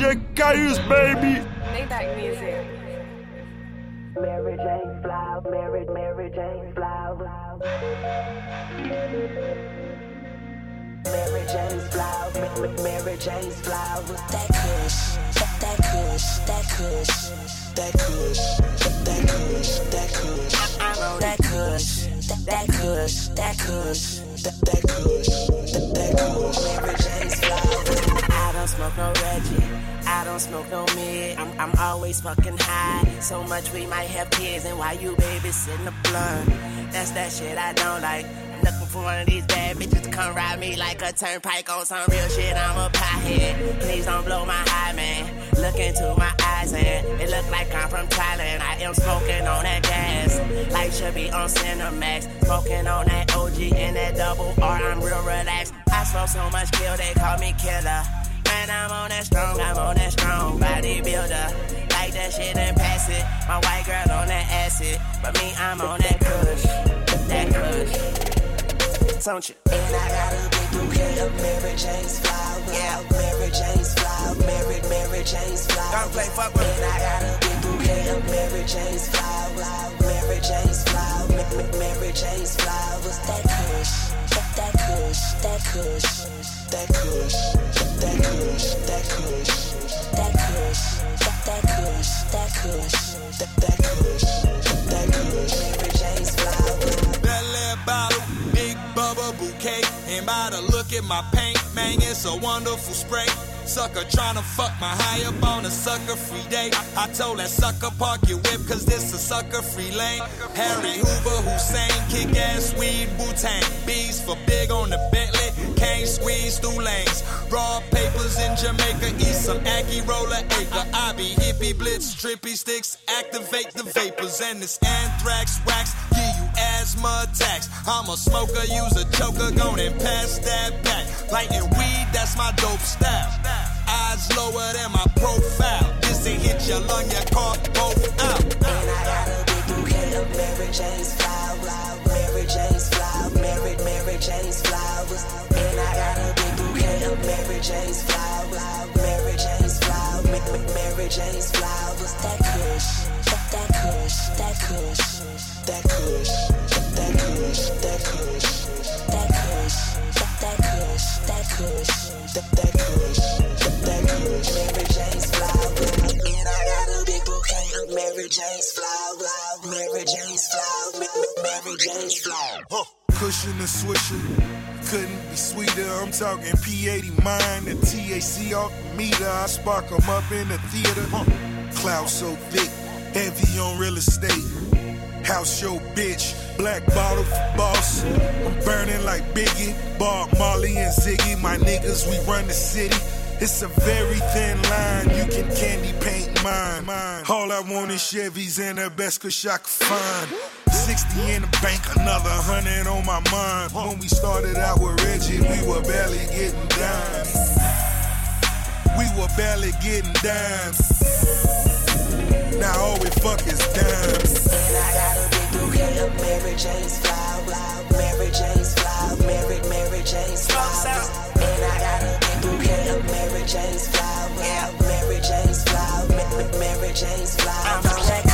DJ Caius, baby. Maybach music. Mary Jane Flower, Mary, Mary Jane Flower. Mary Jane's Flower, Ma- Mary Jane's Flower. That kush, that, that kush, that kush, that kush, that kush, that kush. I'm on that kush, that, that kush, that kush, that, that kush, that, that smoke no Reggie. I don't smoke no mid. I'm, I'm always fucking high. So much we might have kids, and why you babysitting the blunt, that's that shit I don't like. I'm looking for one of these bad bitches to come ride me like a turnpike on some real shit. I'm a pothead. Please don't blow my high, man. Look into my eyes, and it look like I'm from Thailand. I am smoking on that gas. Life should be on Cinemax. Smoking on that OG and that double R. I'm real relaxed. I smoke so much kill, they call me killer. Man, I'm on that strong, I'm on that strong bodybuilder. Like that shit and pass it. My white girl on that acid. But me, I'm on that kush. That kush. Don't you? And I got a big bouquet of Mary Jane's flowers. Yeah. Mary Jane's flowers. Mary, Mary Jane's flowers. Don't play fuck with And I got a big bouquet of Mary Jane's flowers. Mary Jane's flowers. Ma- Ma- Mary Jane's flowers. That kush. That, that kush. That kush. That kush. That kush. That kush. That kush. That, kush. That kush. That, that kush. That kush. Mary Jane's flowers. Bel bottle, big bubba bouquet. And by the look at my paint, man, it's a wonderful spray. Sucker tryna fuck my high up on a sucker free day. I told that sucker park your whip, cause this a sucker free lane. Harry Hoover, Hussein, kick ass weed, Wu Tang. Bees for big on the Bentley, can't squeeze through lanes. Raw papers in Jamaica, eat some Aki roller acre. I be hippie blitz, trippy sticks, activate the vapors. And this anthrax wax, give you asthma attacks. I'm a smoker, use a choker, go and pass that back. Lighting weed, that's my dope style. Eyes lower than my profile. This ain't hit your lung, your car both out. And I got a big bouquet of Mary Jane's flowers. Mary Jane's. Jane's flowers. And I got a big bouquet of Mary Jane's flowers. Mary Jane's flowers. Ma- Ma- Mary Jane's flowers. That kush. That, kush. That kush. That kush. That kush. That kush. That kush. That, kush. That kush. That, kush. That kush. Mary Jane's flowers. And I got a big bouquet of Mary Jane's flowers. Mary Jane's flowers. Ma- Ma- Mary Jane's flowers. Cushion and swisher. Couldn't be sweeter. I'm talking P80 mine, the TAC off the meter. I spark 'em up in the theater. Cloud so thick, heavy on real estate. House show bitch, black bottle for boss. I'm burning like Biggie, Bob Marley and Ziggy. My niggas, we run the city. It's a very thin line, you can candy paint mine. All I want is Chevys and the best cause I can find. 60 in the bank, another 100 on my mind. When we started out with Reggie, we were barely getting dimes. We were barely getting dimes. Now all we fuck is dimes. And I got a big bouquet of Mary Jane's flowers. Mary Jane's flowers. Mary, Mary Jane's flowers. Jane's Flower. Yeah. Mary Jane's Flower. Mary Jane's Flower. I'm from that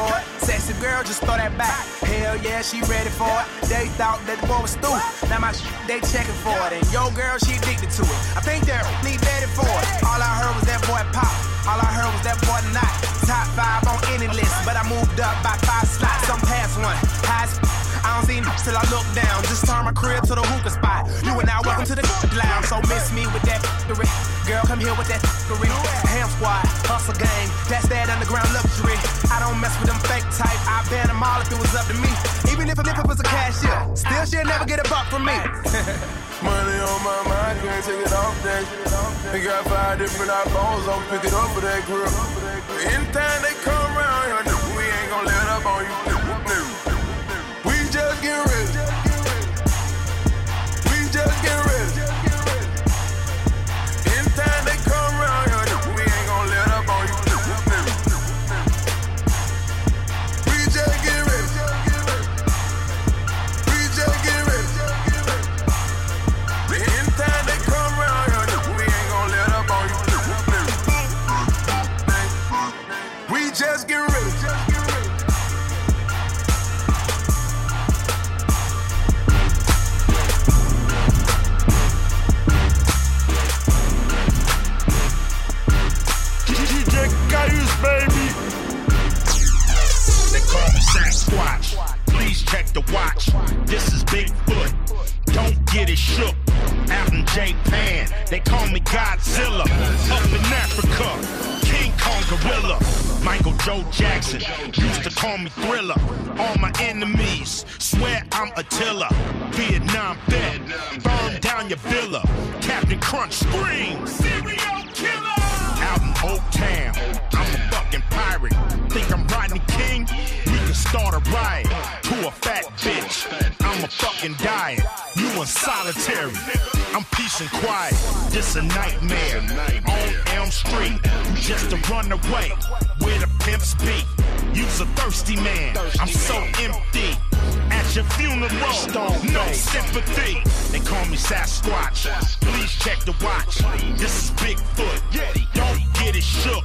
for it. Sexy girl, just throw that back. Hell yeah, she ready for it. They thought that the boy was stupid. Now my sh- they checking for it. And yo girl, she addicted to it. I think they're need ready for it. All I heard was that boy pop. All I heard was that boy not. Top five on any list, but I moved up by five slots. I'm past one. High I don't see till I look down. Just turn my crib to the hookah spot. You and I welcome to the lounge. So miss me with that f***ery. Girl, come here with that f***ery. Ham squad, hustle gang. That's that underground luxury. I don't mess with them fake type. I ban them all if it was up to me. Even if, if it was a cashier, still she'll never get a buck from me. Money on my mind, can't take it off that. We got five different iPhones, I'ma pick it up for that grill. Anytime they come around here, we ain't gonna let up on you. The watch. This is Bigfoot. Don't get it shook. Out in Japan, they call me Godzilla. Up in Africa, King Kong Gorilla. Michael Joe Jackson used to call me Thriller. All my enemies swear I'm Attila. Vietnam vet, burn down your villa. Captain Crunch scream, serial killer. Out in Oak Town, I'm a fucking pirate. Think I'm Rodney King? We can start a riot to a fat bitch. I'm a fucking diet. You in solitary. I'm peace and quiet. This a nightmare. On Elm Street, just to run away where the pimps be. You's a thirsty man. I'm so empty. At your funeral, no sympathy. They call me Sasquatch. Please check the watch. This is Bigfoot. Don't get it shook.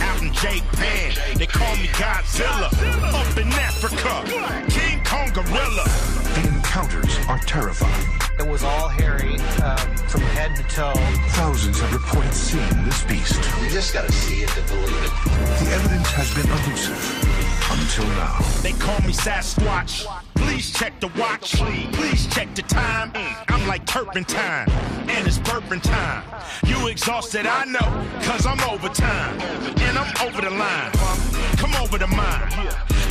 Out in Japan, they call me Godzilla. Up in Africa, King Kong Gorilla. The encounters are terrifying. It was all hairy uh, from head to toe. Thousands have reported seeing this beast. You just gotta see it to believe it. The evidence has been elusive until now. They call me Sasquatch. Please check the watch. Please check the time. I'm like turpentine, and it's burping time. You exhausted, I know, cause I'm overtime. And I'm over the line. Come over to mine.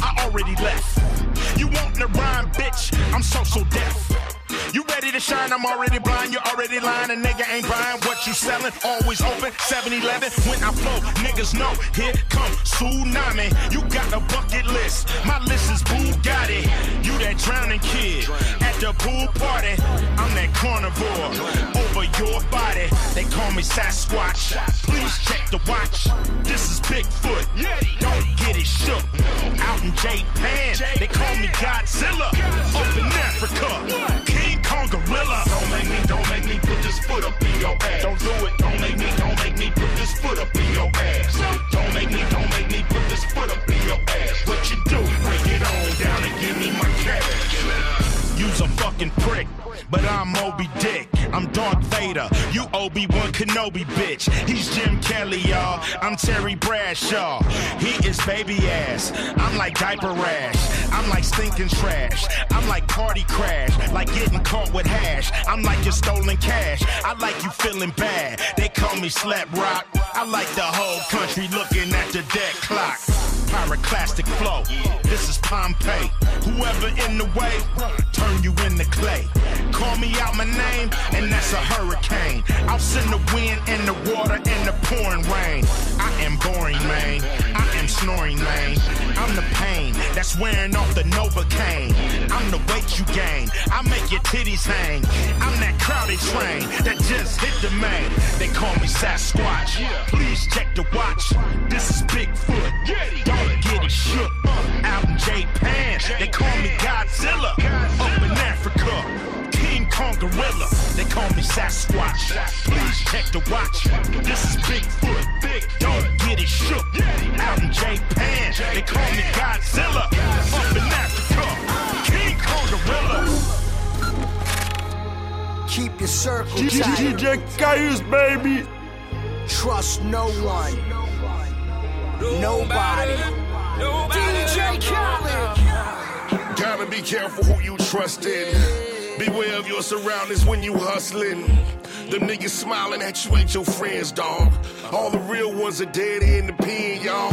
I already left. You want the rhyme, bitch? I'm so so deaf. You ready to shine? I'm already blind. You already lying. A nigga ain't buying what you selling. Always open. 7-Eleven. When I flow, niggas know. Here come tsunami. You got a bucket list. My list is Bugatti. You that drowning kid at the pool party. I'm that carnivore over your body. They call me Sasquatch. Please check the watch. This is Bigfoot. Don't get it shook. Out in Japan, they call me Godzilla. Up in Africa, Gorilla. Don't make me, don't make me put this foot up in your ass. Don't do it. Don't make me, don't make me put this foot up in your ass. Don't make me, don't make me put this foot up in your ass. What you do? fucking prick. But I'm Moby Dick, I'm Darth Vader, you Obi-Wan Kenobi, bitch. He's Jim Kelly, y'all, I'm Terry Bradshaw. He is baby ass, I'm like diaper rash, I'm like stinking trash, I'm like party crash, like getting caught with hash, I'm like your stolen cash, I like you feeling bad, they call me Slap Rock, I like the whole country looking at the dead clock. Pyroclastic flow. This is Pompeii. Whoever in the way, turn you into clay. Call me out my name, and that's a hurricane. I'll send the wind and the water and the pouring rain. I am boring, man. Am snoring, man. I'm the pain that's wearing off the Novocaine. I'm the weight you gain. I make your titties hang. I'm that crowded train that just hit the main. They call me Sasquatch. Please check the watch. This is Bigfoot. Don't get it shook. Out in Japan, they call me Godzilla. Up in Africa. King Kong Gorilla, they call me Sasquatch. Please check the watch. This is Bigfoot. Big, don't get it shook. Out in Japan, they call me Godzilla. Up in Africa, King Kong Gorilla. Keep your circle tight. DJ Caius, baby. Trust no one. Nobody. DJ Khaled. Gotta be careful who you trust in. Beware of your surroundings when you hustling. Them niggas smiling at you ain't your friends, dog. All the real ones are dead in the pen, y'all.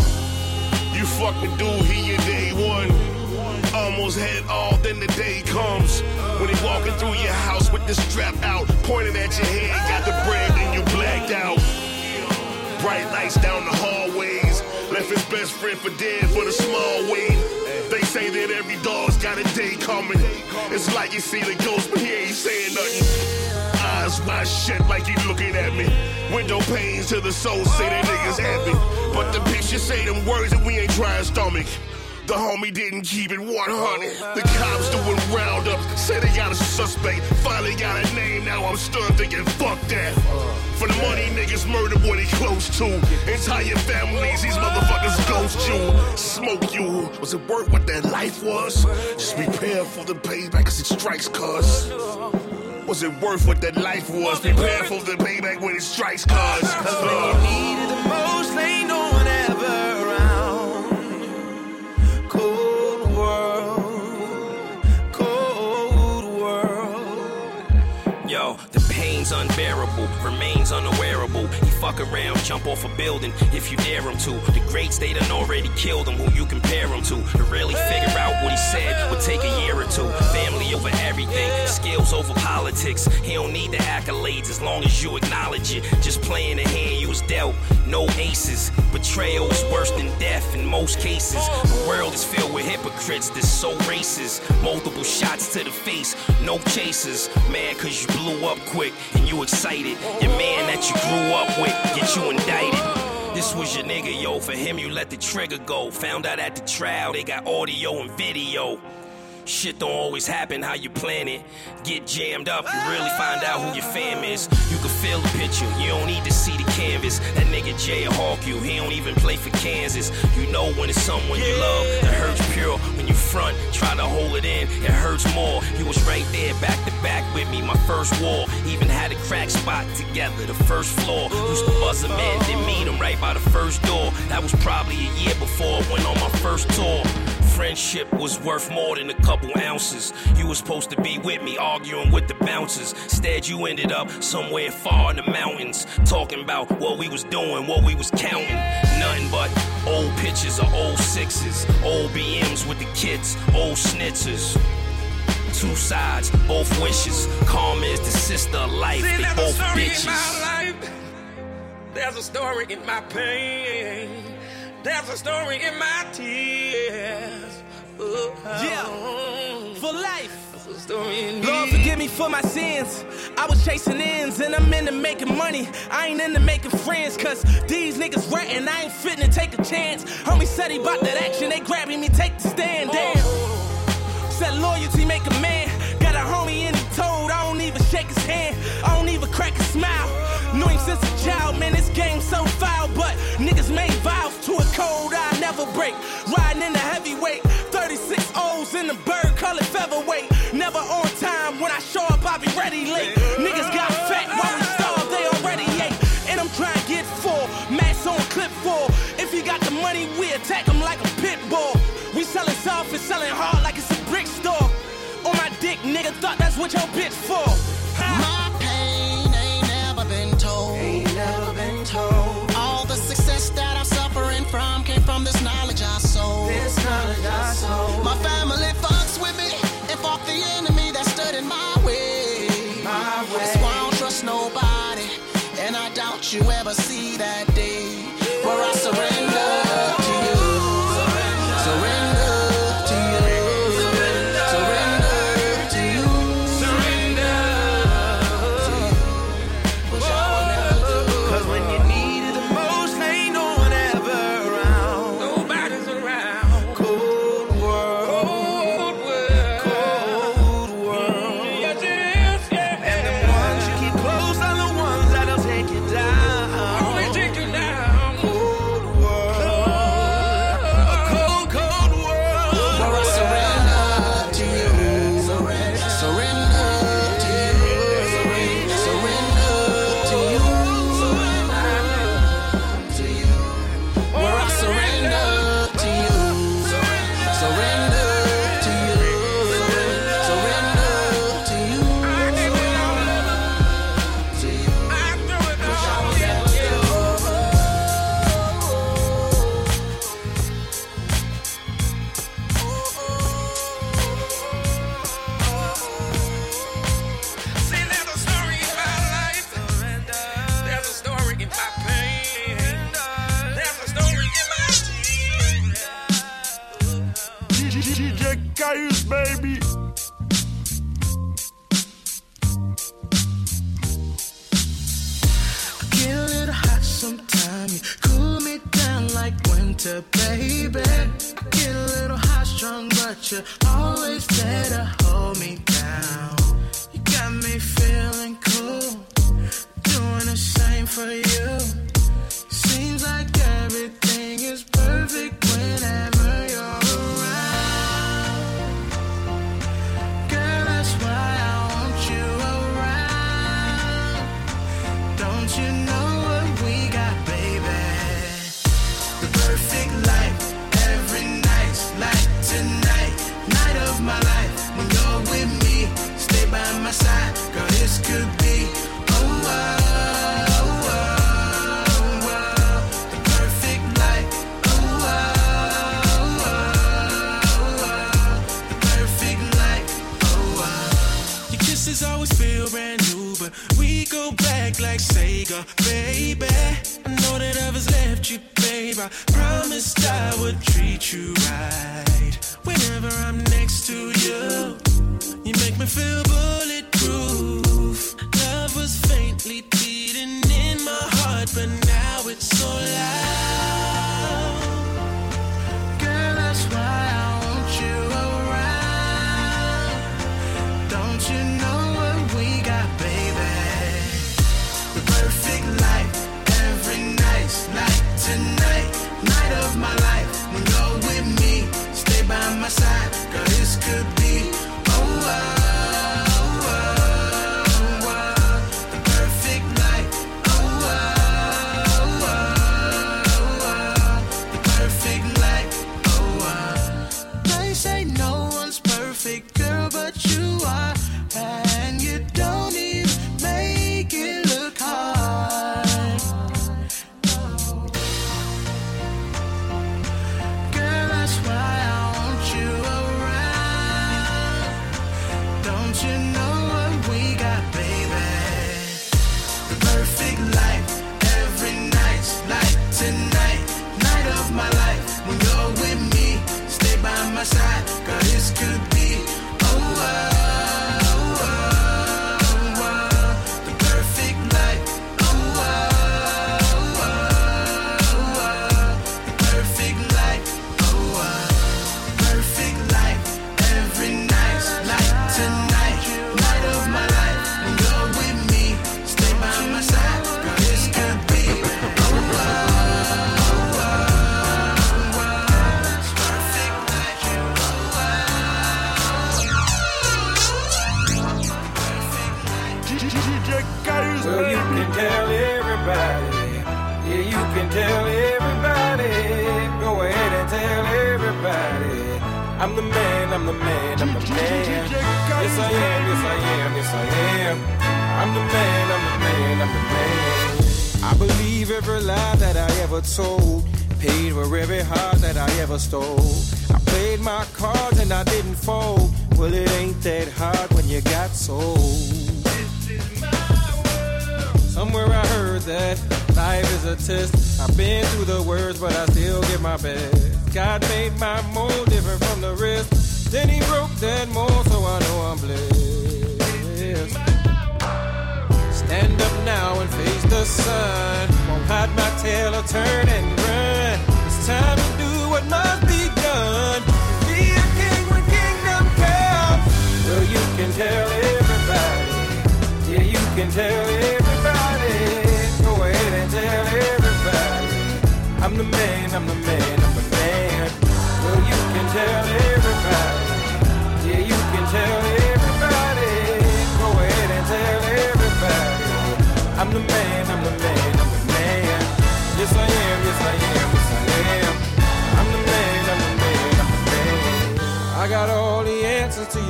You fuck with dude, he day one. Almost had all, then the day comes. When he walking through your house with the strap out, pointing at your head, got the bread, then you blacked out. Bright lights down the hallways. Left his best friend for dead for the small weed. They say that every dog's got a day coming. It's like you see the ghost, but he ain't saying nothing. Eyes wide shut like he looking at me. Window panes to the soul say that niggas happy. But the picture say them words and we ain't trying stomach. The homie didn't keep it 100. The cops doing roundup, say they got a suspect. Finally got a name, now I'm stunned thinking, fuck that. For the money, niggas murder what he close to. Entire families, these motherfuckers ghost you. Smoke you. Was it worth what that life was? Just prepare for the payback cause it strikes cuz. Was it worth what that life was? Prepare for the payback when it strikes cuz. Needed the most, ain't no unbearable, remains unaware,able He fuck around, jump off a building if you dare him to. The greats they done already killed him, who you compare him to. To really figure out what he said would take a year or two. Family over everything, skills over politics. He don't need the accolades as long as you acknowledge it. Just playing the hand you was dealt, no aces. Betrayal is worse than death in most cases. The world is filled with hypocrites that's so racist. Multiple shots to the face, no chasers. Man, cause you blew up quick and you excited. Your man that you grew up with, get you indicted. This was your nigga, yo. For him, you let the trigger go. Found out at the trial, they got audio and video. Shit don't always happen how you plan it. Get jammed up, you really find out who your fam is. You can feel the picture, you don't need to see the canvas. That nigga Jay Hawk you, he don't even play for Kansas. You know when it's someone you love, it hurts pure. When you front, try to hold it in, it hurts more. You was right there, back to back with me, my first war. Even had a crack spot together, the first floor. Used to buzz in, then meet him right by the first door. That was probably a year before I went on my first tour. Friendship was worth more than a couple ounces. You was supposed to be with me, arguing with the bouncers. Instead, you ended up somewhere far in the mountains, talking about what we was doing, what we was counting. Nothing but old pictures of old sixes, old BMs with the kids, old snitzers. Two sides, both wishes. Karma is the sister of life. See, they there's both a story bitches. in my life. There's a story in my pain. There's a story in my tears. Oh, Yeah, for life. There's a story in Lord, forgive me for my sins. I was chasing ends and I'm into making money. I ain't into making friends, cause these niggas ratting. I ain't fitting to take a chance. Homie said he bought that action, they grabbing me, take the stand. Damn. Oh. Said loyalty make a man. Got a homie and he told I don't even shake his hand. I don't even crack a smile. Knew him since a child, man. This game so foul, never break. Riding in the heavyweight, 36 O's in the bird colored featherweight. Never on time when I show up, I be ready late. Niggas got fat while we starve, they already ate. And I'm trying to get full, mass on clip four. If you got the money, we attack them like a pit bull. We selling soft and selling hard like it's a brick store. On my dick, nigga thought that's what your bitch for.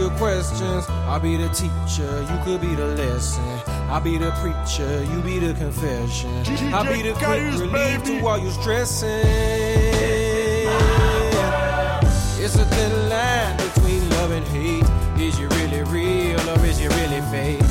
your questions. I'll be the teacher, you could be the lesson. I'll be the preacher, you be the confession. I'll be the quick relief to all you stressing. It's a thin line between love and hate. Is you really real or is you really fake?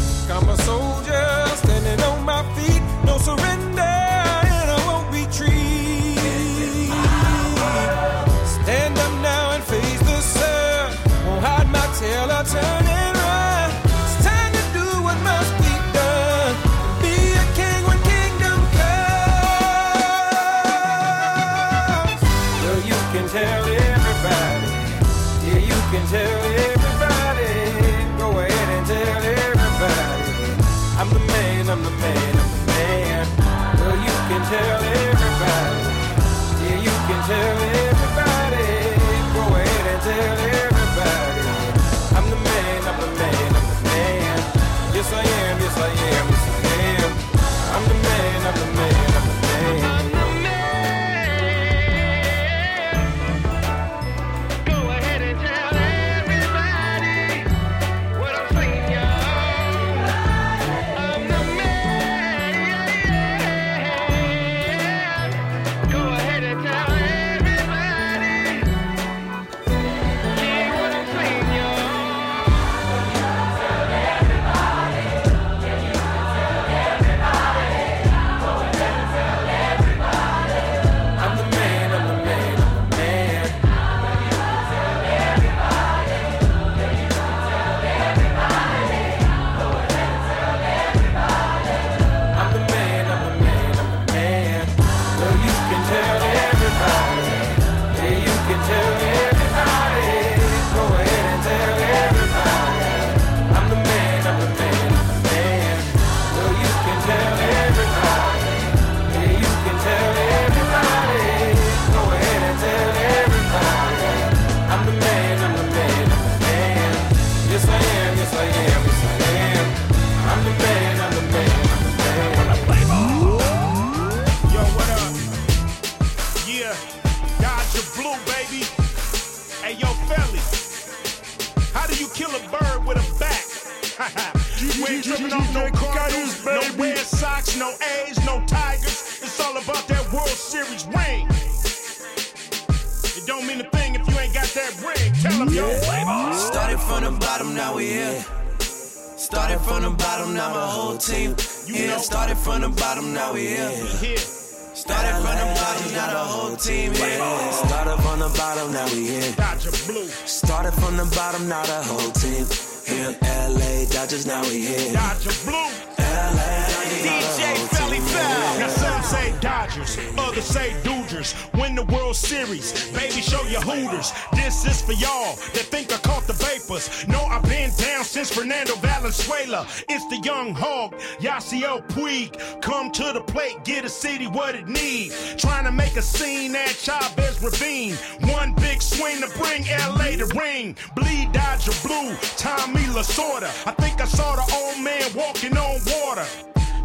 Yasiel Puig, come to the plate, get a city what it needs. Trying to make a scene at Chavez Ravine. One big swing to bring LA to ring. Bleed Dodger Blue, Tommy Lasorda. I think I saw the old man walking on water.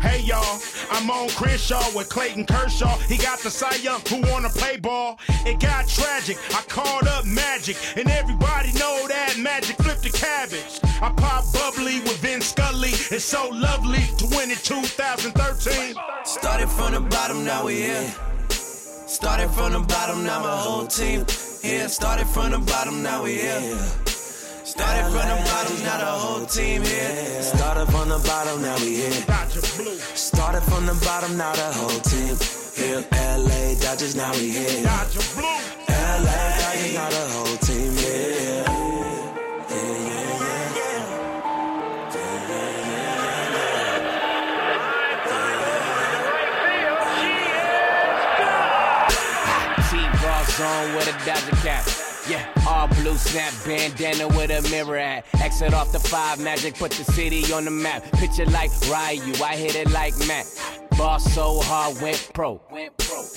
Hey y'all, I'm on Crenshaw with Clayton Kershaw. He got the Cy Young who wanna play ball. It got tragic. I called up Magic, and everybody know that Magic flipped the cabbage. I pop bubbly with Vin Scully. It's so lovely to win in 2013. Started from the bottom, now we here. Started from the bottom, now my whole team here. Started from the bottom, now we here. Started from the bottom, now the whole team here. Started from the bottom, now we here. Started from the bottom, now the whole team here. LA Dodgers, now we here. LA Dodgers, now the whole team here. Snap bandana with a mirror at. Exit off the five magic, put the city on the map. Picture like Ryu, I hit it like Matt. Boss so hard, went pro.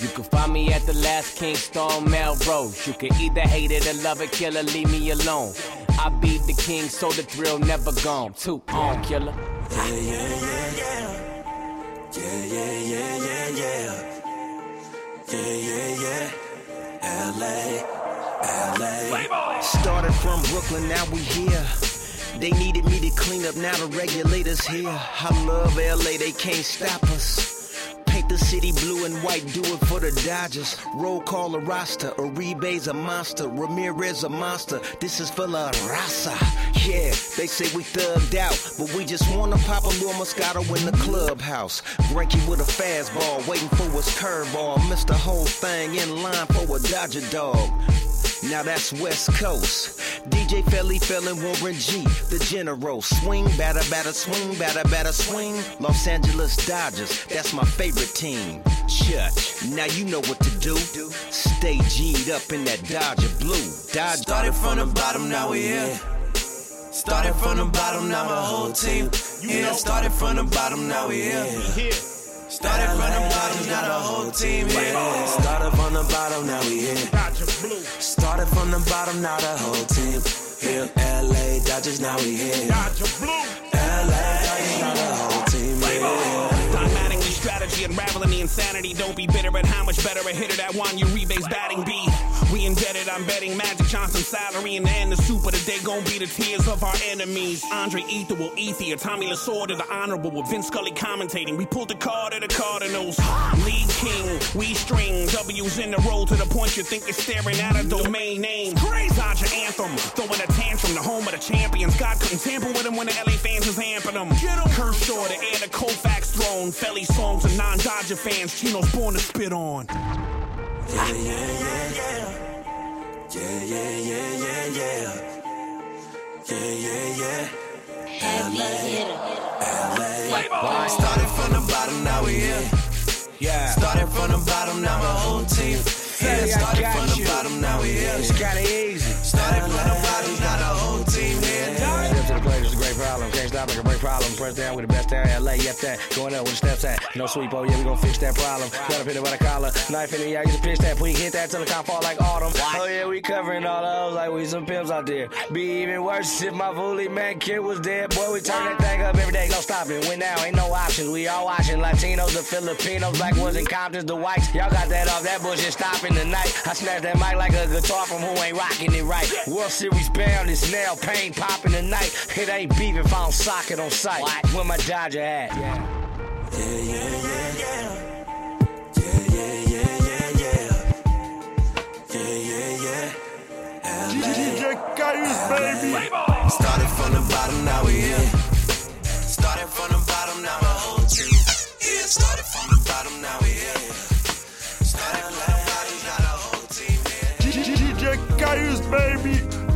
You can find me at the last Kingston Melrose. You can either hate it or love it, killer, leave me alone. I be the king, so the thrill never gone. Two on killer. Yeah, yeah, yeah, yeah. Yeah, yeah, yeah, yeah, yeah. Yeah, yeah, yeah. LA, LA. Started from Brooklyn, now we here. They needed me to clean up, now the regulators here. I love LA, they can't stop us. Paint the city blue and white, do it for the Dodgers. Roll call a roster, Uribe's a monster, Ramirez a monster. This is for La Raza. Yeah, they say we thugged out, but we just wanna pop a little Moscato in the clubhouse. Greinke with a fastball, waiting for his curveball. Missed the whole thing in line for a Dodger dog. Now that's West Coast. DJ Felli Felon Warren G, the general. Swing, batter, batter, swing, batter, batter, swing. Los Angeles Dodgers, that's my favorite team. Church, now you know what to do. Stay G'd up in that Dodger blue. Dodger Started from the bottom, now we here. Started from the bottom, now my whole team here. Started from the bottom, now we here. Started from the bottom, now the whole team here. Started from the bottom, now we here. From the bottom, now the whole team here. LA Dodgers, now we here. LA Dodgers, now the whole team here. Dogmatically strategy, unraveling the insanity. Don't be bitter at how much better a hitter that Juan Uribe's batting be. We indebted, I'm betting Magic Johnson's salary and the end. The super today gon' be the tears of our enemies. Andre Ethier will Ether, Tommy Lasorda, the honorable with Vin Scully commentating. We pulled the card of the Cardinals. League King, we string W's in the roll to the point you think you're staring at a domain name. Dodger anthem, throwing a tantrum, the home of the champions. God couldn't tamper with him when the LA fans was amping him. Kershaw, the heir to Koufax throne. Felly songs of non-Dodger fans. Chino's born to spit on. Yeah, yeah, yeah, yeah. Yeah, yeah, yeah, yeah, yeah. Yeah, yeah, yeah. LA, LA. Started from the bottom, now we here. Yeah. Started from the bottom, now my whole team. Yeah, started from the bottom, now we here. It's kinda easy. Started from the problem. Press down with the best down. In LA, yep, that. Going up with the steps at. No sweep, oh yeah, we gon' fix that problem. Got in it by the collar. Knife in the eye, use a pitch that. We hit that till the cop fall like autumn. Oh yeah, we covering all those like we some pimps out there. Be even worse if my fully man kid was dead. Boy, we turn that thing up every day. No stopping. Win now, ain't no options. We all watching Latinos, the Filipinos, black ones and Comptons, the whites. Y'all got that off that bullshit stopping tonight. I snatched that mic like a guitar from who ain't rocking it right. World Series bound, it's nail pain popping tonight. It ain't beef if I don't sock it on sight. Where my Dodger at? Yeah, yeah, yeah, yeah. Yeah, yeah, yeah, yeah, yeah. Yeah, yeah, yeah. LA, DJ Cayuse, baby. Started from the bottom, now we here. Started from the bottom, now my whole team. Yeah, started from the bottom, now we here. Started from the bottom, now the whole team here. DJ Cayuse, baby.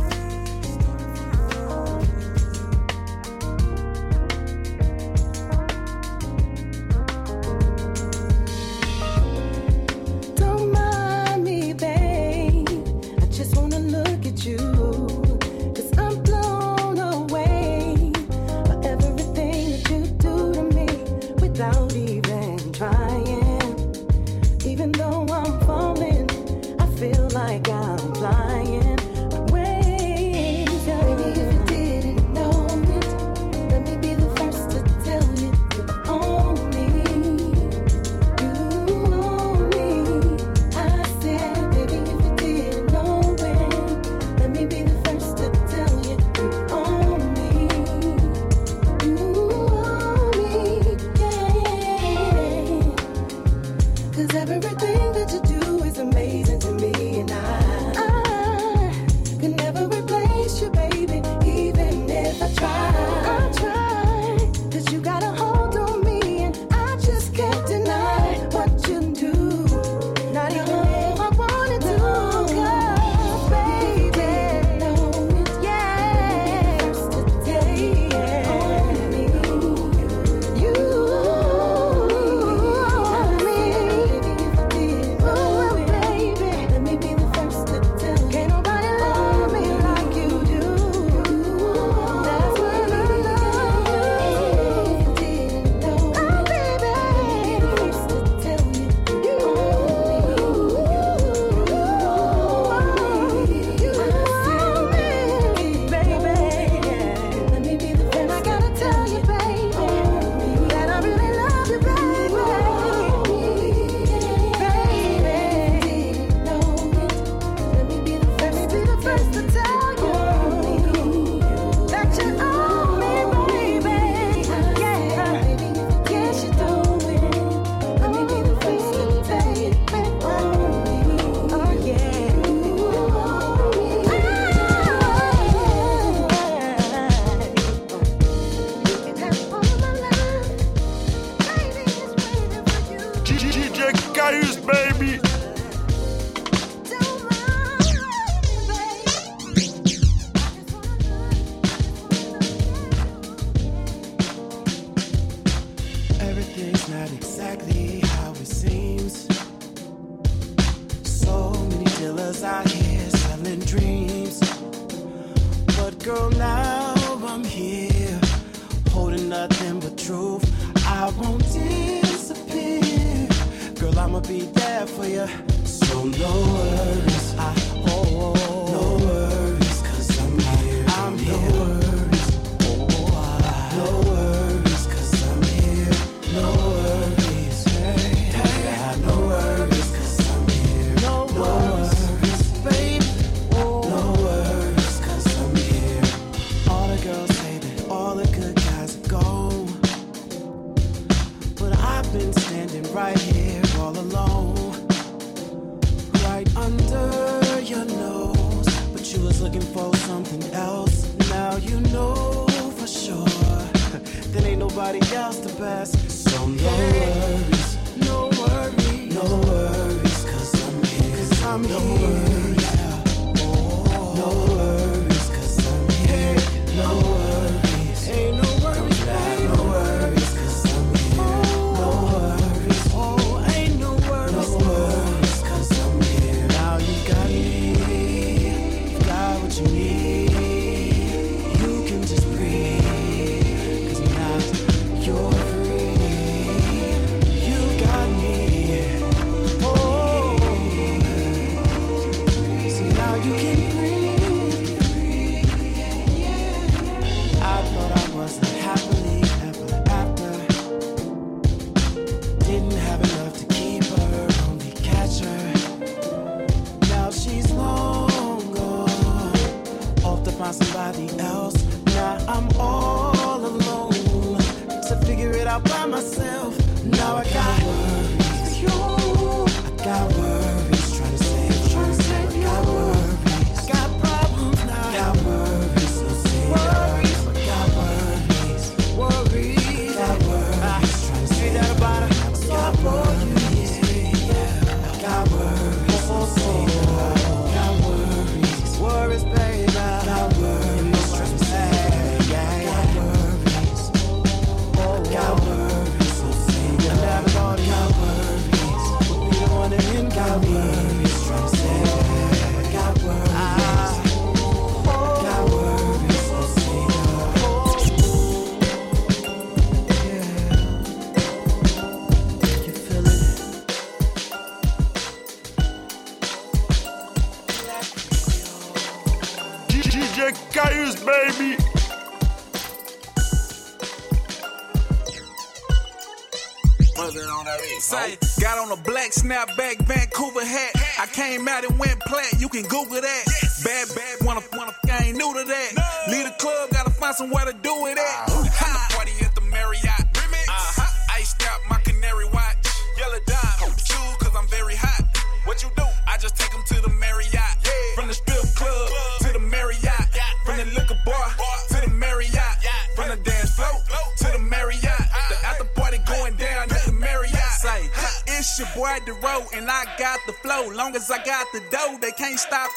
Can Google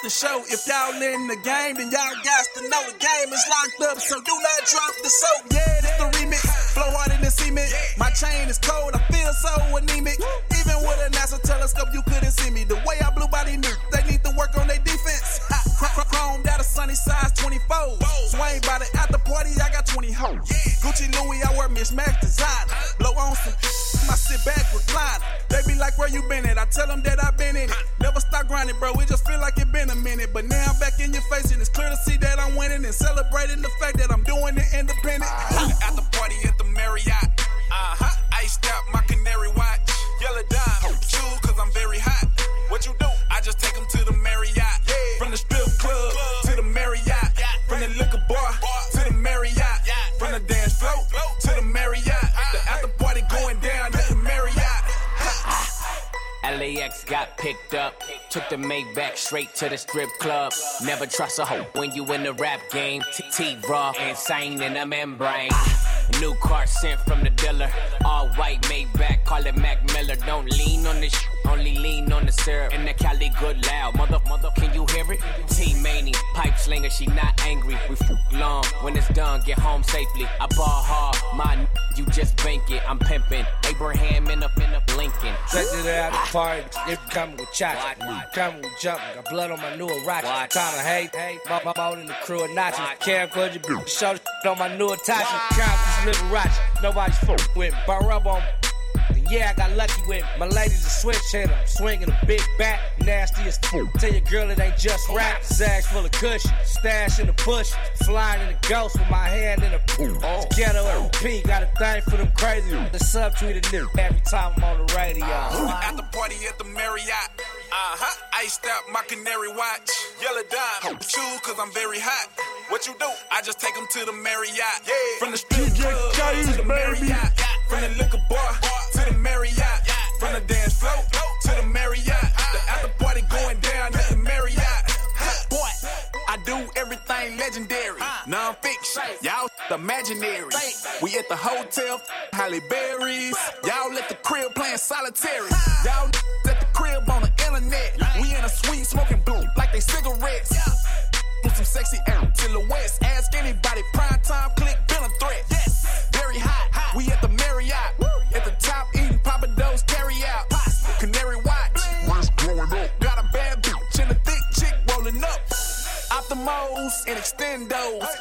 the show. If y'all in the game, then y'all got to know the game is locked up, so do not drop the soap. Yeah, this the remix. Flow harder than cement. My chain is cold, I feel so anemic. Even with a NASA telescope, you couldn't see me. The way I blue body knew, they need to work on their defense. Ha, cr- cr- Chrome down a sunny size 24. Swing by the after party, I got 20 hoes. Gucci Louis, I wear mismatched designer. Blow on some I sit back, recline. They be like, where you been at? I tell them that I been in it. Never stop grinding, bro. It just in your face, and it's clear to see that I'm winning and celebrating the fact that I'm the Maybach straight to the strip club. Never trust a hoe when you in the rap game. T raw, insane in a membrane. New car sent from the dealer, all white made back, call it Mac Miller. Don't lean on sh- only lean on the syrup. And the Cali good loud, mother, mother, can you hear it? T Maney, pipe slinger, she not angry. We f- long, when it's done, get home safely. I ball hard, my n- you just bank it. I'm pimping, Abraham in a in a Lincoln. Treasure at the party, if coming with shots. Coming with jumping, got blood on my new rocket. To hate, hate, my, my mode in the crew of Nazis. Cam Cudgy, show the on my new Tachi. Count this Liberace, nobody's full with me. Bar up on yeah, I got lucky with my ladies a switch hitter. Swinging a big bat, nasty as fuck. Tell your girl it ain't just rap. Zags full of cushion, stash in the bush. Flying in the ghost with my hand in the pool. Ghetto and P, got a thing for them crazy. The subtweeted nigga every time I'm on the radio. At the party at the Marriott. Uh huh. Iced out my canary watch. Yellow dime. Shoes, cause I'm very hot. What you do? I just take them to the Marriott. Yeah. From the strip club to the Marriott. From the liquor bar to the Marriott. From the dance floor to the Marriott. The after party going down at the Marriott. Boy, I do everything legendary. Non-fiction, y'all imaginary. We at the hotel, Halle Berry's. Y'all at the crib playing solitary. Y'all at the crib on the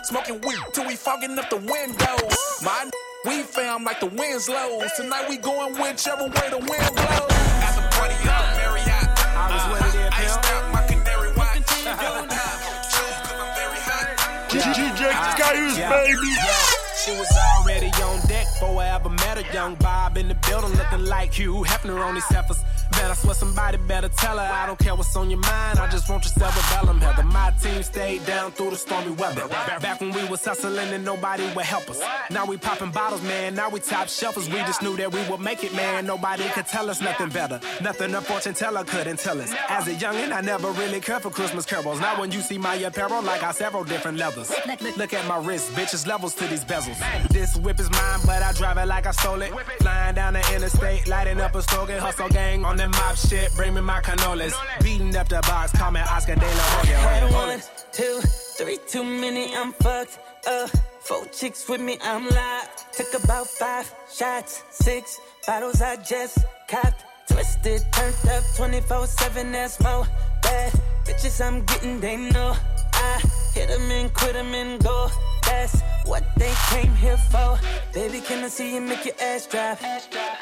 Smoking weed till we fogging up the windows. My we found like the wind's low. Tonight we going whichever way the wind blows. At the party at the Marriott. I was with it, Iced out my canary watch. Yellow dime. Shoes, cause I'm very hot. DJ Cayuse, baby. She was already on deck before I ever met her. Young Bob in the building looking like Hugh Hefner on these heifers. Man, I swear somebody better tell her. I don't care what's on your mind. I just want your cerebellum, Heather. My team stayed down through the stormy weather. Back when we was hustling and nobody would help us. Now we popping bottles, man. Now we top shelfers. We just knew that we would make it, man. Nobody could tell us nothing better. Nothing a fortune teller couldn't tell us. As a youngin', I never really cared for Christmas carols. Now when you see my apparel, like I several different levels. Look at my wrist, bitches levels to these bezels. This whip is mine, but I drive it like I stole it. Flying down the interstate, lighting up a slogan. Hustle gang on the mob shit, bring me my cannolis. Beating up the box, call me Oscar De La Hoya. One, two, three too many, I'm fucked up. Four chicks with me, I'm live. Took about five shots, six bottles I just copped. Twisted, turned up 24 7, that's more bad. Bitches I'm getting, they know. I hit them and quit them and go. That's what they came here for. Baby, can I see you make your ass drop?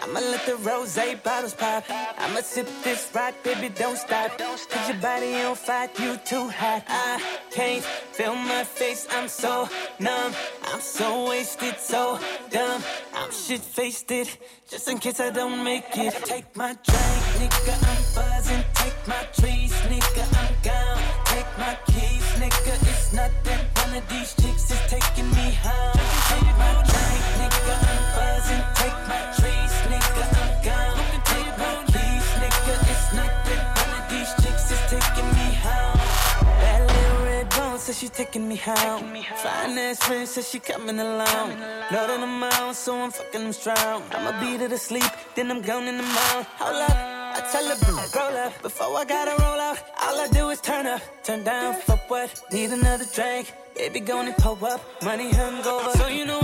I'ma let the rose bottles pop. I'ma sip this rock, baby, don't stop. Cause your body on fire, you too hot. I can't feel my face, I'm so numb. I'm so wasted, so dumb. I'm shit faced it, just in case I don't make it. Take my drink, nigga, I'm buzzing. Take my trees, nigga, I'm gone. Take my keys, nigga, it's nothing. One of these chicks is taking me home. Take my drink, nigga, I'm buzzing. Take my trees, nigga, I'm gone. Take my keys, nigga, it's nothing. One of these chicks is taking me home. That little red bone says she taking me home. Fine ass friend says she coming along. Know that I'm out, so I'm fucking them strong. I'ma beat her to sleep, then I'm gone in the mouth. Hold up. Tell her, "Boo, roll up. Before I gotta roll out, all I do is turn up. Turn down for what? Need another drink. Baby, gonna pull up. Money hungover. So you know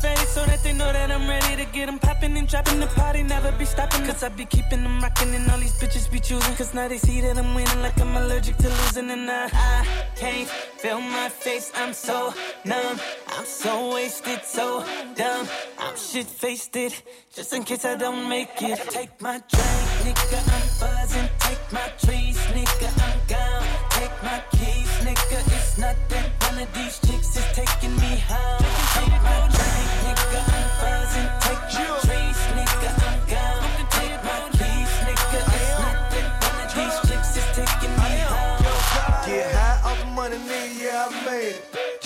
face so that they know that I'm ready to get them popping and dropping the party. Never be stopping. Cause I be keeping them rocking and all these bitches be choosing. Cause now they see that I'm winning like I'm allergic to losing. And I, I can't feel my face. I'm so numb. I'm so wasted, so dumb. I'm shit faced it. Just in case I don't make it. Take my drink, nigga. I'm buzzing. Take my trees, nigga. I'm gone. Take my keys, nigga. It's nothing. One of these chicks is taking me home.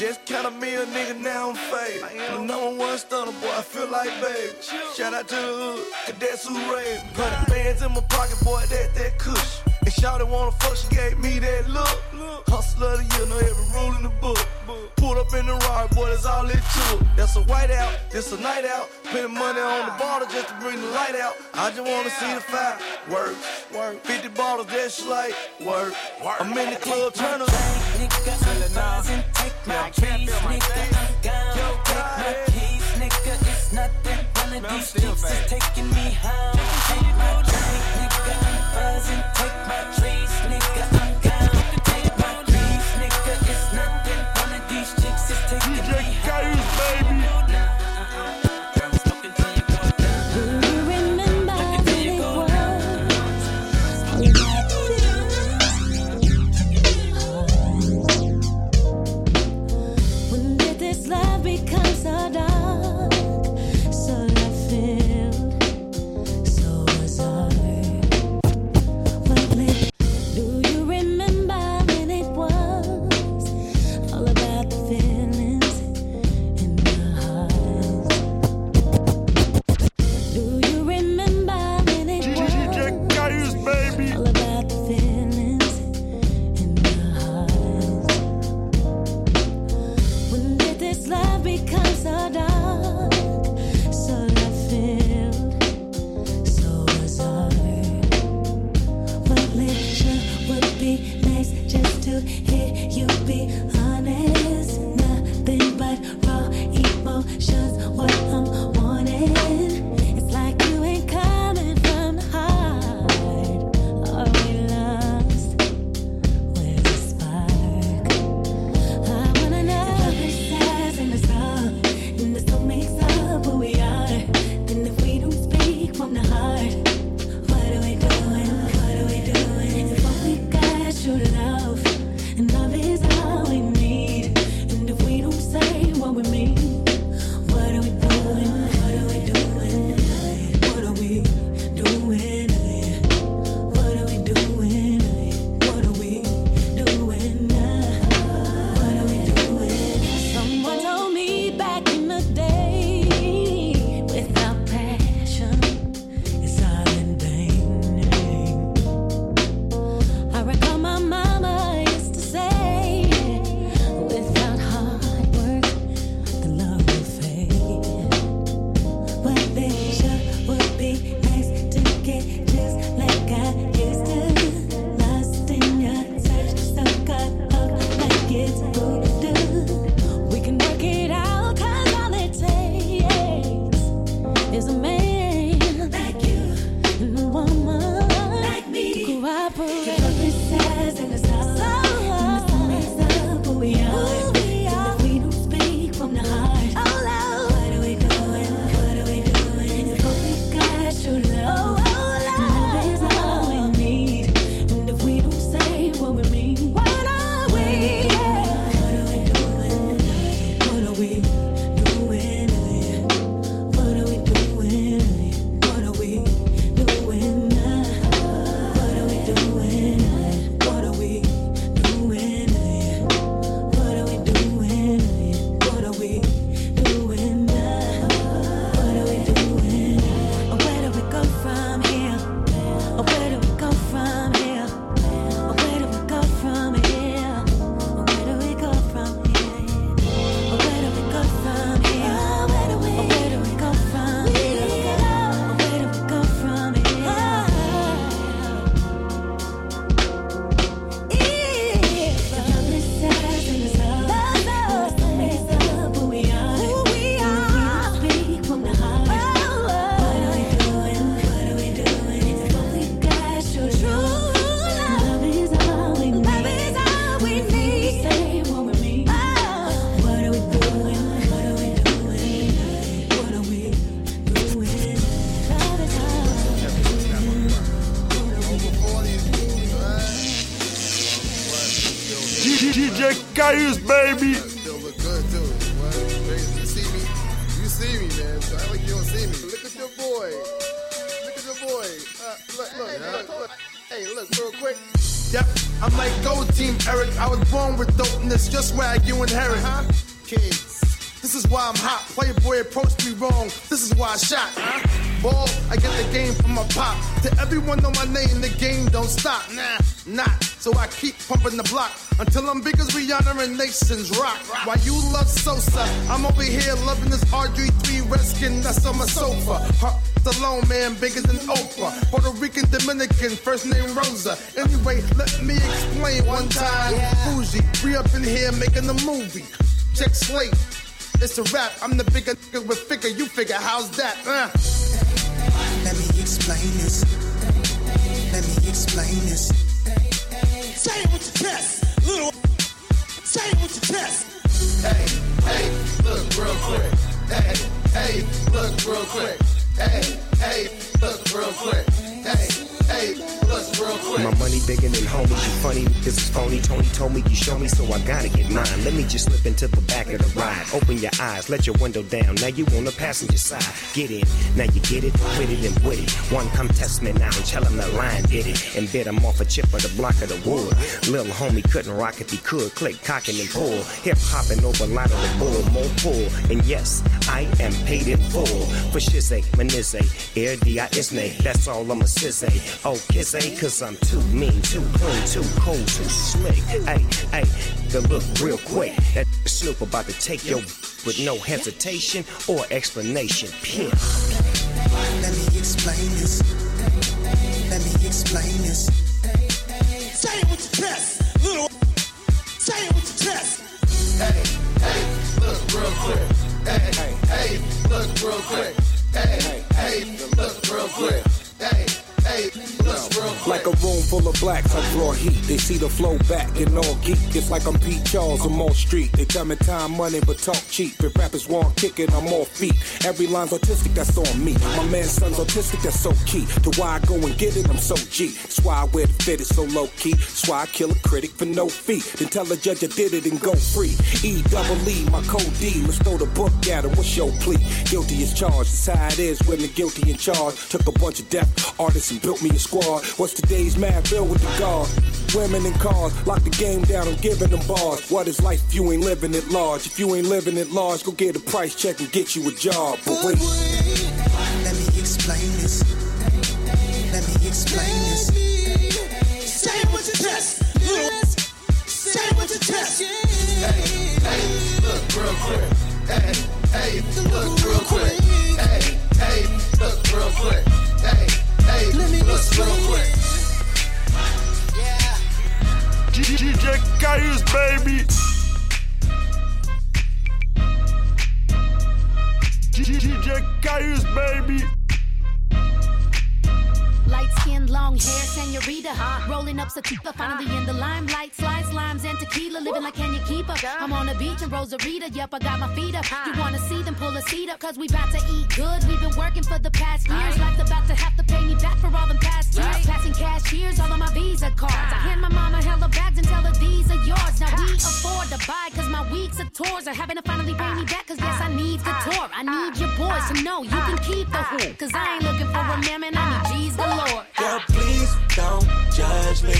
Just count a nigga, now I'm faded. The number one stunner, boy, I feel like baby. Shout out to the hood, cadets who raised me. Hundred bands in my pocket, boy, that, that kush. Shawty wanna fuck, she gave me that look. Hustler of the year, know every rule in the book. Pulled up in the ride, boy, that's all it took. That's a white out, this a night out. Spending money on the bottle just to bring the light out. I just wanna see the fire. Work, work. 50 bottles, that's like work. I'm in the club, turn up. Nigga, I'm buzzing. Take my trees, nigga. I'm gone. Take my keys, nigga. It's nothing. One of these chicks is taking me home. Take my look, look, look, look. Hey, look, real quick. Yep, I'm like Gold Team Eric. I was born with dopeness, just swag you inherit. Uh-huh. Kids. This is why I'm hot. Playboy approached me wrong. This is why I shot. Huh? Ball, I get the game from my pop. To everyone know my name, the game don't stop. Nah, not. So I keep pumping the block until I'm big as Rihanna and Nations rock. While you love Sosa, I'm over here loving this RG3 Redskin that's on my sofa. Her alone, man, bigger than Oprah. Puerto Rican, Dominican, first name Rosa. Anyway, let me explain one time. Bougie, we up in here making a movie. Check slate. It's a rap. I'm the bigger nigga with figure. You figure, how's that? Uh. Let me explain this. Let me explain this. Say it with your chest, little. Say it with your chest. Hey, hey, look real quick. Hey, hey, look real quick. Hey, hey, look real quick. Hey, My money bigger than homies, you funny, this is phony. Tony told me you show me, so I gotta get mine. Let me just slip into the back of the ride. Open your eyes, let your window down. Now you on the passenger side. Get in, now you get it, with it and with it. One come test me now and tell him the line did it. And bit him off a chip of the block of the wood. Little homie couldn't rock if he could. Click, cocking and pull. Hip hopping over a lot of the bull, more pull. And yes, I am paid in full. For shizzy, manizzy, air D-I-S-N-A. That's all I'ma say. Oh, kiss A, cause I'm too mean, too clean, too cool, too slick. Hey, hey, the look real quick. That Snoop about to take your with no hesitation or explanation. Pimp. Let me explain this. Let me explain this. Say it with your chest, little. Say it with your chest. Hey, hey, look real quick. Hey, hey, look real quick. Hey, hey, look real quick. Hey, Like a room full of blacks, I draw heat. They see the flow back and all geek. It's like I'm Pete Charles on Mall Street. They tell me time, money, but talk cheap. If rappers want kick it, I'm off feet. Every line's autistic, that's on me. My man's son's autistic, that's so key. To why I go and get it, I'm so G. That's why I wear the fit, it's so low key. That's why I kill a critic for no fee. Then tell a judge I did it and go free. E double E, my code D. Let's throw the book at him. What's your plea? Guilty as charged. That's how it is when the guilty in charge. Took a bunch of deaf artists and built me a squad. What's today's mad bill with the guard? Women and cars, lock the game down, I'm giving them bars. What is life if you ain't living it large? If you ain't living it large, go get a price check and get you a job. But wait. Let me explain this. Let me explain this. Say it with your chest, little. Say it with your chest. Hey, hey, look real quick. Hey, hey, look real quick. Hey, hey, look real quick. Hey, hey, look real quick. DJ Caius, baby. DJ Caius, baby. Light skin, long hair, senorita. Rolling up sativa, finally in the limelight. Slides, limes, and tequila. Living like can you keep up? I'm on the beach in Rosarita. Yep, I got my feet up. You wanna see them? Pull a seat up. Cause we about to eat good. We've been working for the past years. Life's about to have to pay me back for all them past years. Passing cashiers, all of my Visa cards. I hand my mama hella bags and tell her these are yours. Now we afford to buy cause my weeks of tours are having to finally pay me back. Cause yes, I need the tour. I need your boys to know you can keep the who. Cause I ain't looking for a man, man. I need G's galore. Girl, please don't judge me.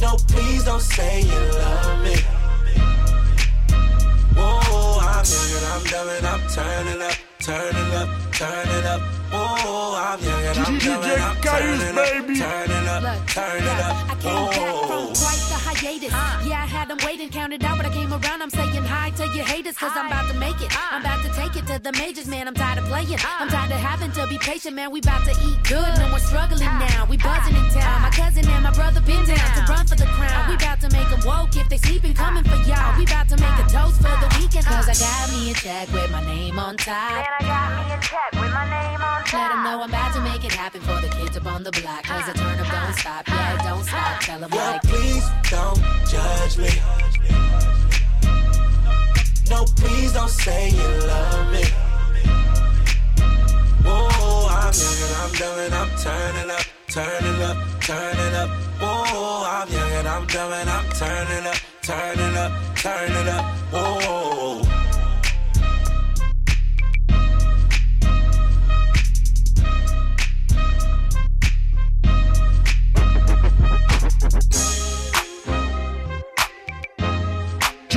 No, please don't say you love me. Whoa, I'm and I'm and I'm turning up, turning up, turning up. Whoa, I'm young and I'm dumb and I'm turning up, turning up, turning up. I came back oh. from Whoa. quite the hiatus. Yeah, I had them waiting, counted out, but I came around. I'm saying hi to your haters, cause I'm about to make it. I'm about to take it to the majors, man. I'm tired of playing. I'm tired of having to be patient, man. We about to eat good. No more struggling now. We buzzing in town. My cousin and my brother been down to run for the crown. We about to make them woke. If they sleeping, coming for y'all. We about to make a toast for the weekend. Cause I got me a check with my name on top. Man, I got me a check with my name on top. Let them know I'm about to make it happen for the kids up on the block. Cause the turn up don't stop. Yeah, don't stop. Tell them Girl, like. please don't judge me. No, please don't say you love me. Whoa, I'm I'm young and I'm dumb and I'm turning up, turning up, turning up. Whoa, I'm young and I'm dumb and I'm turning up, turning up, turning up. Whoa.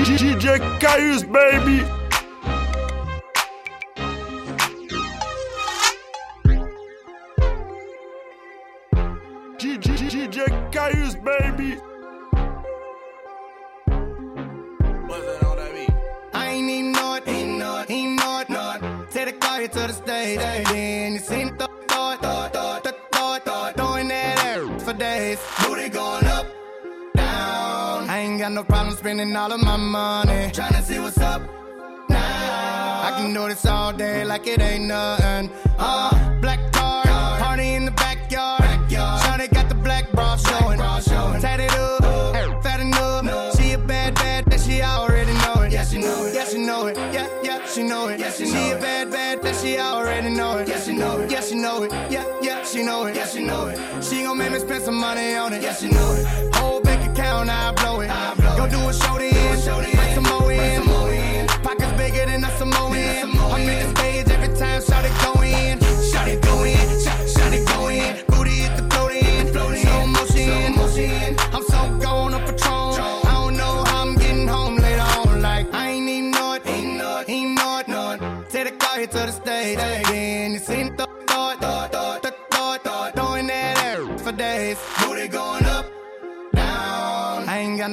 DJ Caius, baby. DJ Caius, baby. No problem spending all of my money. Tryna see what's up now. I can do this all day like it ain't nothing. Uh, black car, party in the backyard. Shawty got the black bra showing. Tatted up, fat enough. She a bad, bad, that she already know it. Yeah, she know it. Yeah, she know it. Yeah, yeah, she know it. Yeah, she, know she a bad, bad, that she already know it. Yeah, she know it. Yeah, she know it. Yeah, yeah, she know it. Yeah, she know it. She gon' make me spend some money on it. Yeah, she know it. Whole account, I blow it. i Go do a show then. Bring some more in. Pockets bigger than a Samoan. I'm in the stage every time, shout it go in. Shout it go in. Shout, shout it go in. Booty hit the float in. Slow motion. I'm so gone on Patron. I don't know how I'm getting home later on. Like, I ain't even know it. Ain't know it. Ain't it. Know it. Take the car here to the stage. Then you seen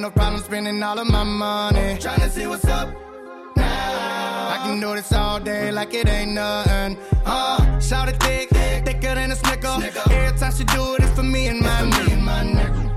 no problem spending all of my money. Trying to see what's up now. I can do this all day like it ain't nothing. Uh, shout it thick, thicker than a snicker. Every time she do it, it's for me and my nigga. And a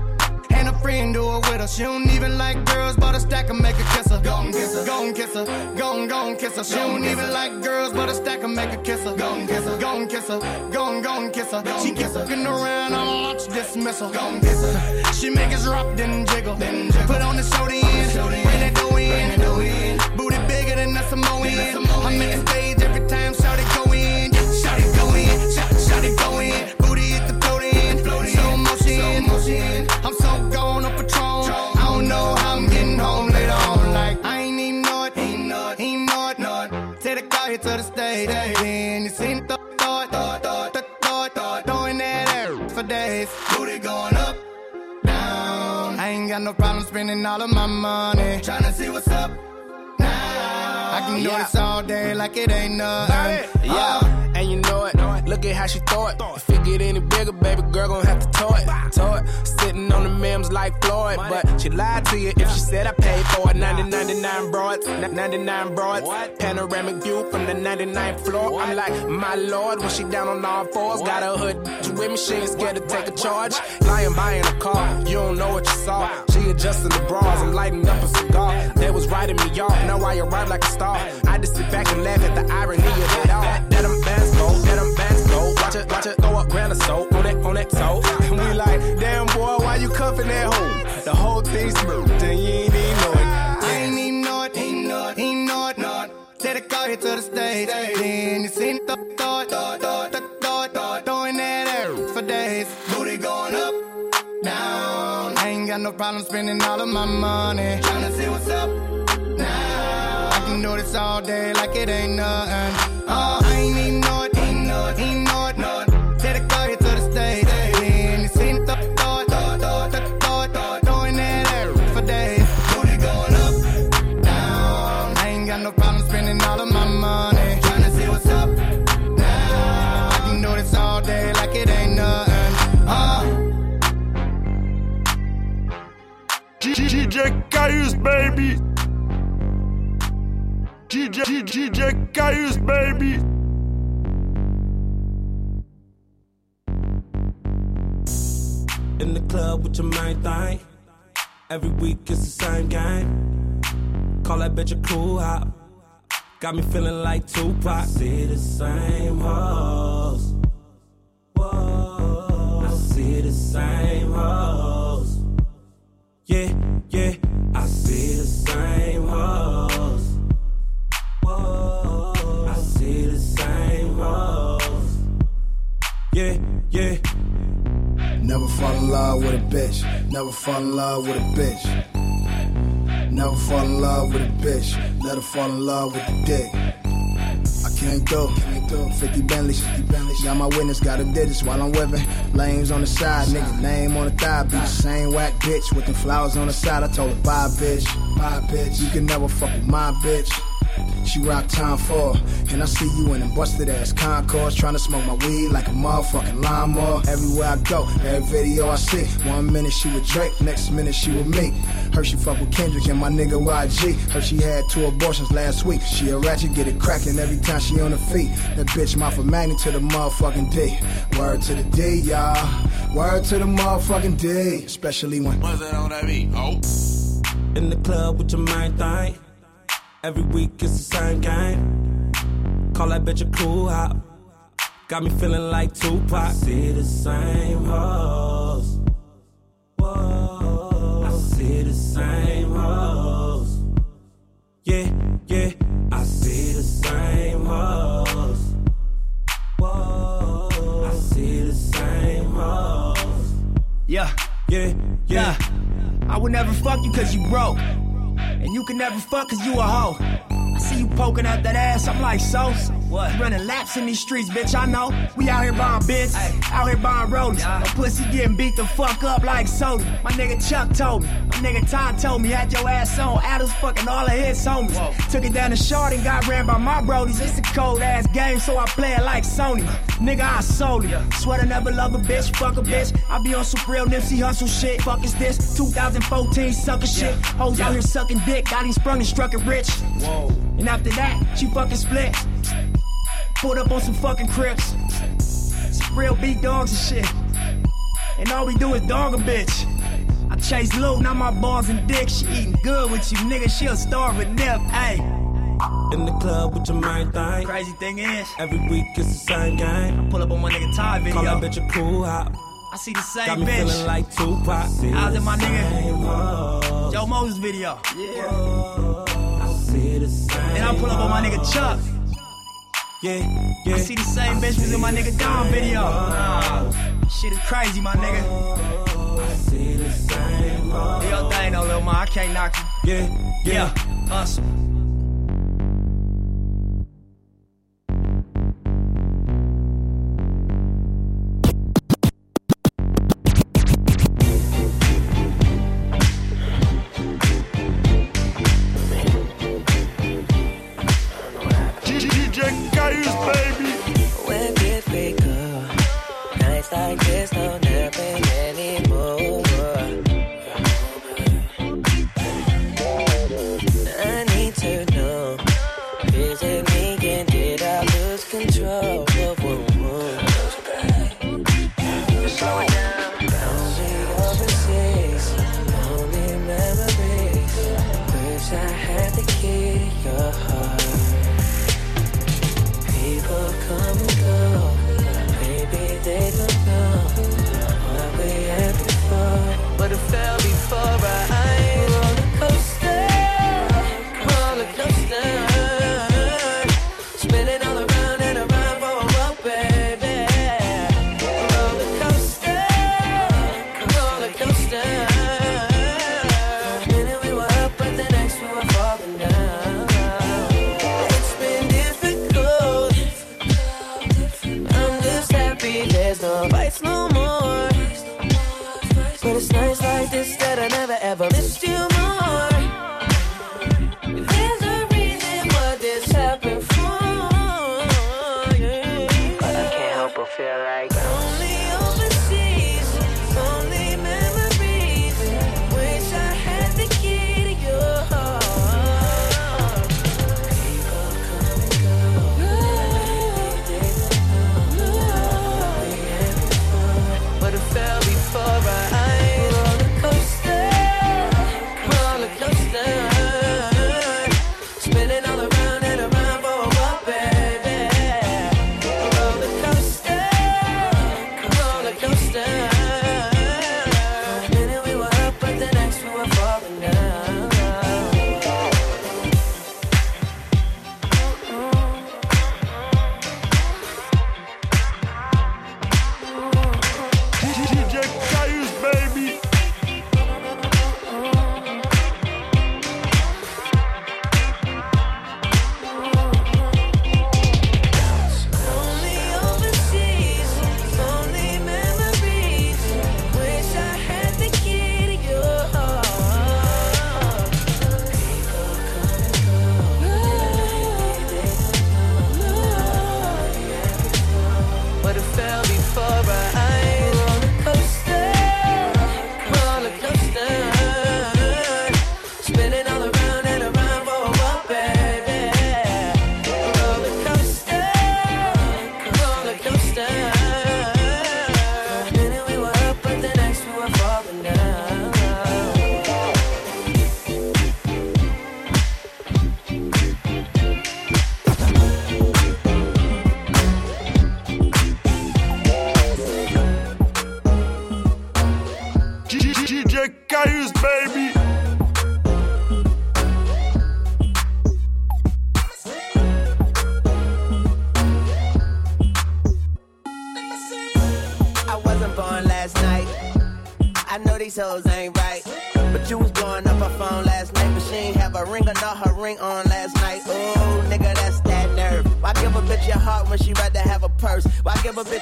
friend do it with her. She don't even like girls, but a stack and make her kiss her. Gon' kiss her, gon' kiss her, gon' gon' kiss her. She don't even like girls, but a stack and make her kiss her. Gon' kiss her, gon' kiss her, gon' gon' kiss her. She keep looking around, I'm launch dismissal. Gon' kiss her. She make us rock, then jiggle. Then Put on the show in, bring that dough in. Booty bigger than a Samoan. I'm in the stage every time, shout got no problem spending all of my money. Tryna see what's up now. I can do Yeah. this all day like it ain't nothing. Yeah, oh. and you know it. Look at how she throw it. If it get any bigger, baby girl gon' have to tow it. Tow it. Sitting on the memes like Floyd, but she lied to you if she said I paid for it. 99 broads, 99 broads. Panoramic view from the 99th floor. I'm like, my lord, when she down on all fours, got her hood with me. She ain't scared to take a charge. Lying buying a car, you don't know what you saw. She adjusting the bras, I'm lighting up a cigar. They was writing me off, now I arrive like a star. I just sit back and laugh at the irony of it. That Watch watch throw up grand of soap on that, on that toe. And we like, damn boy, why you cuffing that hoe? The whole thing's smooth, and you ain't even know it. I ain't even know it, ain't know it, ain't know it, it. Take the car here to the stage. Then you seen the thought, thought, thought, thought, thought, thought, throwing that air for days. Booty going up, down. I ain't got no problem spending all of my money. Tryna see what's up now. I can do this all day like it ain't nothing. Uh, I ain't even know it, ain't know it, ain't baby. DJ, DJ Caius, baby. In the club with your main thing. Every week it's the same game. Call that bitch a cool hop. Got me feeling like Tupac. I see the same hoes. Whoa. I see the same hoes. Yeah, Never fall in love with a bitch. Never fall in love with a bitch. Never fall in love with a bitch. Let her fall in love with the dick. I can't go, can't go. 50 Bentleys, 50 Bentleys. Got my witness, got a digits while I'm whipping. Lames on the side, nigga, name on the thigh. Be the same whack bitch with the flowers on the side. I told her, bye, bitch, bye, bitch. You can never fuck with my bitch. She rock time for, and I see you in them busted ass Concords, trying to smoke my weed like a motherfucking lawnmower. Everywhere I go, every video I see, one minute she with Drake, next minute she with me. Heard she fuck with Kendrick and my nigga YG. Heard she had two abortions last week. She a ratchet, get it cracking every time she on her feet. That bitch mouth a magnet to the motherfucking D. Word to the D, y'all. Word to the motherfucking D. Especially when. What's that on that beat? Oh. In the club with your main thing. Every week it's the same game. Call that bitch a cool hop. Got me feeling like Tupac. I see the same hoes. Whoa. I see the same hoes. Yeah, yeah. I see the same hoes. Whoa. I see the same hoes. Yeah, yeah, yeah. I would never fuck you cause you broke. And you can never fuck cause you a hoe. I see you poking out that ass, I'm like, so? What? Running laps in these streets, bitch, I know. We out here buying bits, out here buying rollies. Yeah. Pussy getting beat the fuck up like soda. My nigga Chuck told me, my nigga Todd told me, had your ass on. Adams fucking all of his homies. Whoa. Took it down to short and got ran by my brodies. It's a cold ass game, so I play it like Sony. Nigga, I sold it. Yeah. Swear to never love a bitch, fuck a bitch. I be on some real Nipsey Hussle shit. Fuck is this? 2014 sucker shit. Hoes out here sucking dick, got him sprung and struck it rich. Whoa. And after that, she fucking split. Pulled up on some fucking crips. Some real big dogs and shit. And all we do is dog a bitch. I chase loot, not my balls and dick. She eating good with you, nigga. She'll starve with nip. Hey. In the club with your main thing. Crazy thing is, every week it's the same game. I pull up on my nigga Ty video. Call that bitch a cool hop. I see the same Got me bitch. feeling like Tupac. I was in my nigga Joe Moses video. Yeah. I see the same. And I pull up on my nigga Chuck. Yeah, yeah. I see the same bitch was in my nigga Don video. Uh, shit is crazy, my nigga. I see the same. Do your thing though, little ma. I can't knock you. Yeah, yeah. yeah. Hustle. Cayuse, baby.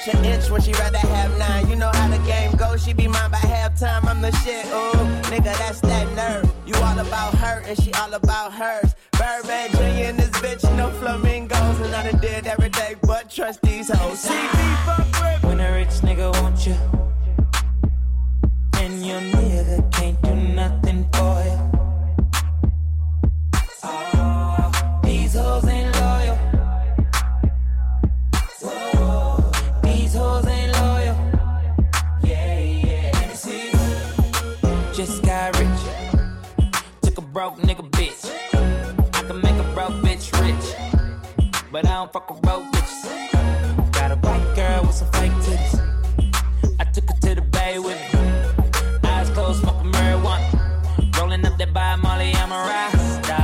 your but I don't fuck with road bitches. Got a white girl with some fake titties. I took her to the bay with me. Eyes closed, smoking marijuana. Rolling up that by Molly, I'm a rasta.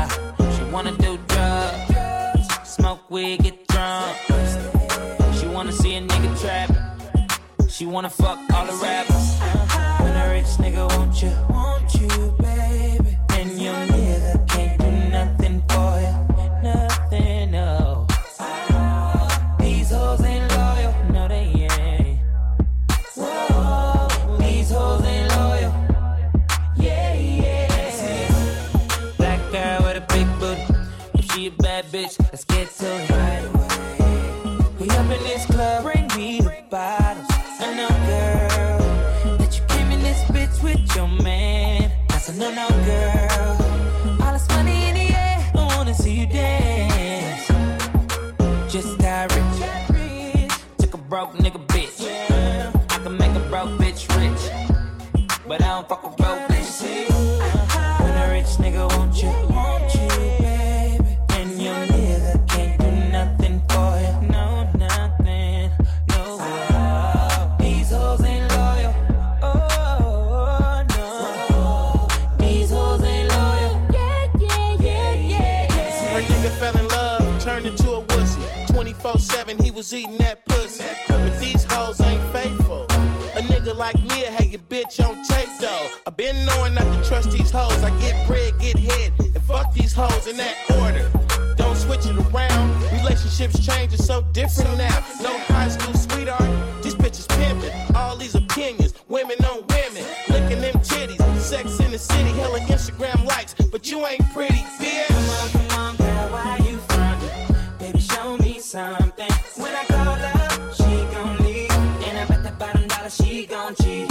She wanna do drugs, smoke weed, get drunk. She wanna see a nigga trap. She wanna fuck all the rappers. When a rich nigga, won't you? was eating that pussy. But these hoes ain't faithful. A nigga like me, I had your bitch on tape though. I been knowing not to trust these hoes. I get bread, get head, and fuck these hoes in that order. Don't switch it around. Relationships change, it's so different now. No high school sweetheart, these bitches pimping. All these opinions, women on women, licking them titties, sex in the city, hella don't.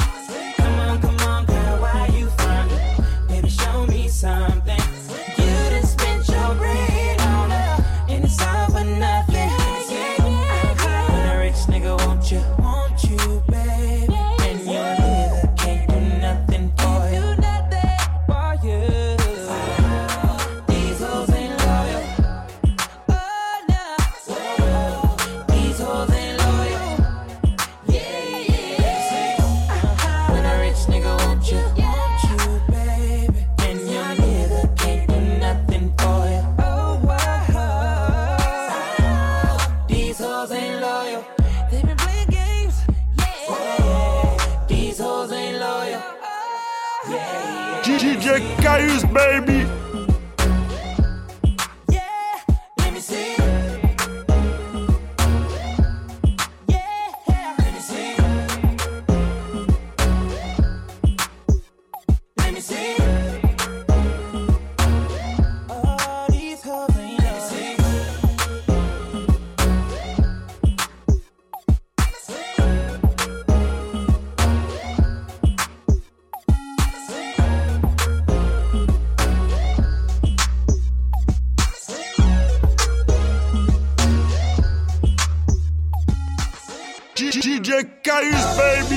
Project Guys, baby!